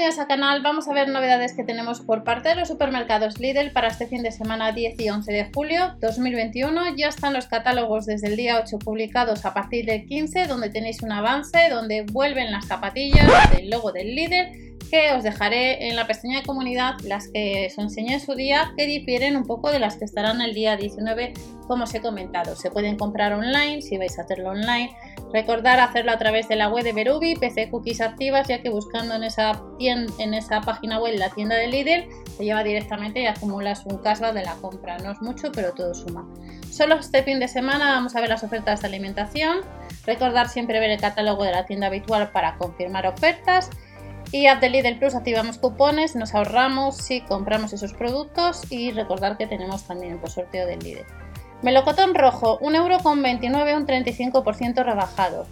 bienvenidos al canal. Vamos a ver novedades que tenemos por parte de los supermercados Lidl para este fin de semana 10 y 11 de julio 2021. Ya están los catálogos desde el día 8 publicados a partir del 15, donde tenéis un avance, donde vuelven las zapatillas del logo del Lidl que os dejaré en la pestaña de comunidad las que os enseñé en su día que difieren un poco de las que estarán el día 19 como os he comentado. Se pueden comprar online si vais a hacerlo online. Recordar hacerlo a través de la web de Berubi, PC Cookies activas ya que buscando en esa, en esa página web la tienda de Lidl te lleva directamente y acumulas un cashback de la compra. No es mucho pero todo suma. Solo este fin de semana vamos a ver las ofertas de alimentación. Recordar siempre ver el catálogo de la tienda habitual para confirmar ofertas y app de Lidl Plus activamos cupones, nos ahorramos si compramos esos productos y recordar que tenemos también el sorteo del Lidl. Melocotón rojo, 1,29€, un 35% rebajado.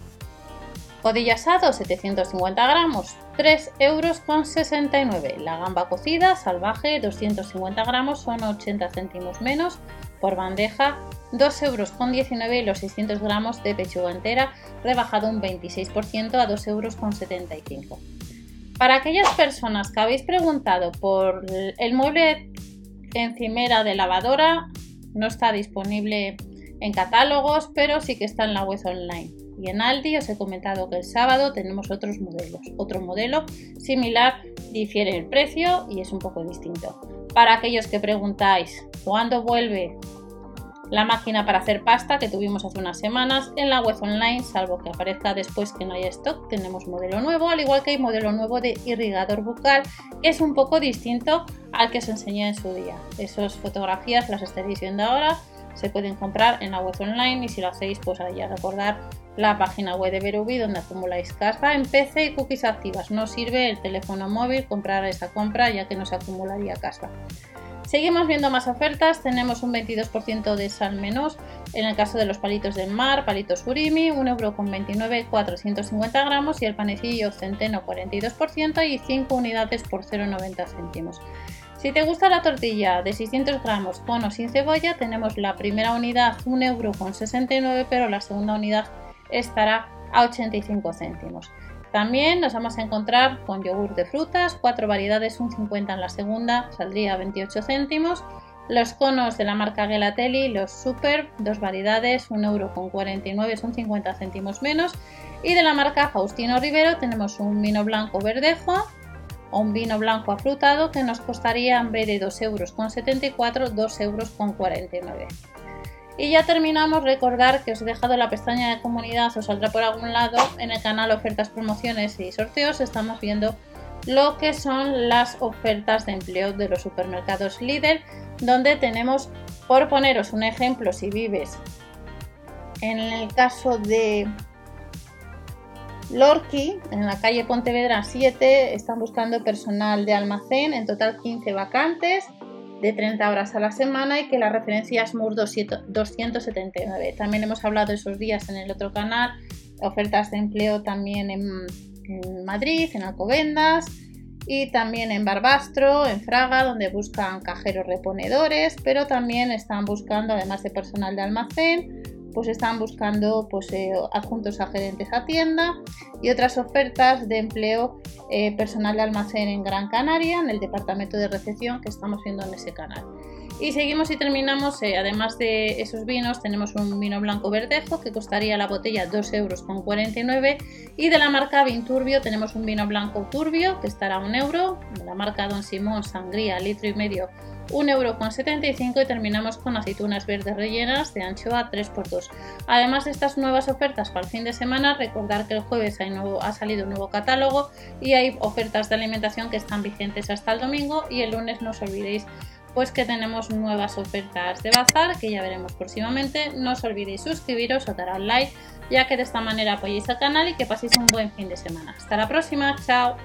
Codilla asado, 750 gramos, 3,69 euros. La gamba cocida, salvaje, 250 gramos, son 80 céntimos menos. Por bandeja, 2,19 euros y los 600 gramos de pechuga entera, rebajado un 26% a 2,75 euros. Para aquellas personas que habéis preguntado por el mueble encimera de lavadora, no está disponible en catálogos, pero sí que está en la web online. Y en Aldi os he comentado que el sábado tenemos otros modelos. Otro modelo similar difiere el precio y es un poco distinto. Para aquellos que preguntáis cuándo vuelve la máquina para hacer pasta que tuvimos hace unas semanas en la web online, salvo que aparezca después que no haya stock, tenemos modelo nuevo, al igual que hay modelo nuevo de irrigador bucal, que es un poco distinto al que os enseñé en su día. Esas fotografías las estaréis viendo ahora, se pueden comprar en la web online y si lo hacéis, pues ahí a recordar la página web de Verubi donde acumuláis casa en PC y cookies activas. No sirve el teléfono móvil comprar esa compra ya que no se acumularía casa. Seguimos viendo más ofertas, tenemos un 22% de sal menos en el caso de los palitos del mar, palitos surimi, 1,29€, 450 gramos y el panecillo centeno 42% y 5 unidades por 0,90 céntimos. Si te gusta la tortilla de 600 gramos con o sin cebolla, tenemos la primera unidad 1,69€, pero la segunda unidad estará a 85 céntimos. También nos vamos a encontrar con yogur de frutas, cuatro variedades, un 50 en la segunda, saldría a 28 céntimos. Los conos de la marca Gelatelli, los Super, dos variedades, 1,49€, son 50 céntimos menos. Y de la marca Faustino Rivero tenemos un vino blanco verdejo o un vino blanco afrutado que nos costaría en de 2,74€, 2,49€. Y ya terminamos, recordar que os he dejado la pestaña de comunidad, os saldrá por algún lado, en el canal ofertas, promociones y sorteos, estamos viendo lo que son las ofertas de empleo de los supermercados Lidl, donde tenemos, por poneros un ejemplo, si vives en el caso de Lorqui, en la calle Pontevedra 7, están buscando personal de almacén, en total 15 vacantes de 30 horas a la semana y que la referencia es MUR 279. También hemos hablado esos días en el otro canal, ofertas de empleo también en, en Madrid, en Alcobendas y también en Barbastro, en Fraga, donde buscan cajeros reponedores, pero también están buscando, además de personal de almacén, pues están buscando pues, eh, adjuntos a gerentes a tienda y otras ofertas de empleo eh, personal de almacén en Gran Canaria, en el departamento de recepción que estamos viendo en ese canal. Y seguimos y terminamos, eh, además de esos vinos, tenemos un vino blanco verdejo que costaría la botella 2,49 euros y de la marca Vinturbio tenemos un vino blanco turbio que estará a 1 euro, de la marca Don Simón Sangría litro y medio 1,75€ y terminamos con aceitunas verdes rellenas de anchoa 3x2. Además de estas nuevas ofertas para el fin de semana, recordar que el jueves ha salido un nuevo catálogo y hay ofertas de alimentación que están vigentes hasta el domingo y el lunes no os olvidéis pues que tenemos nuevas ofertas de bazar que ya veremos próximamente. No os olvidéis suscribiros o dar al like ya que de esta manera apoyéis al canal y que paséis un buen fin de semana. Hasta la próxima, chao.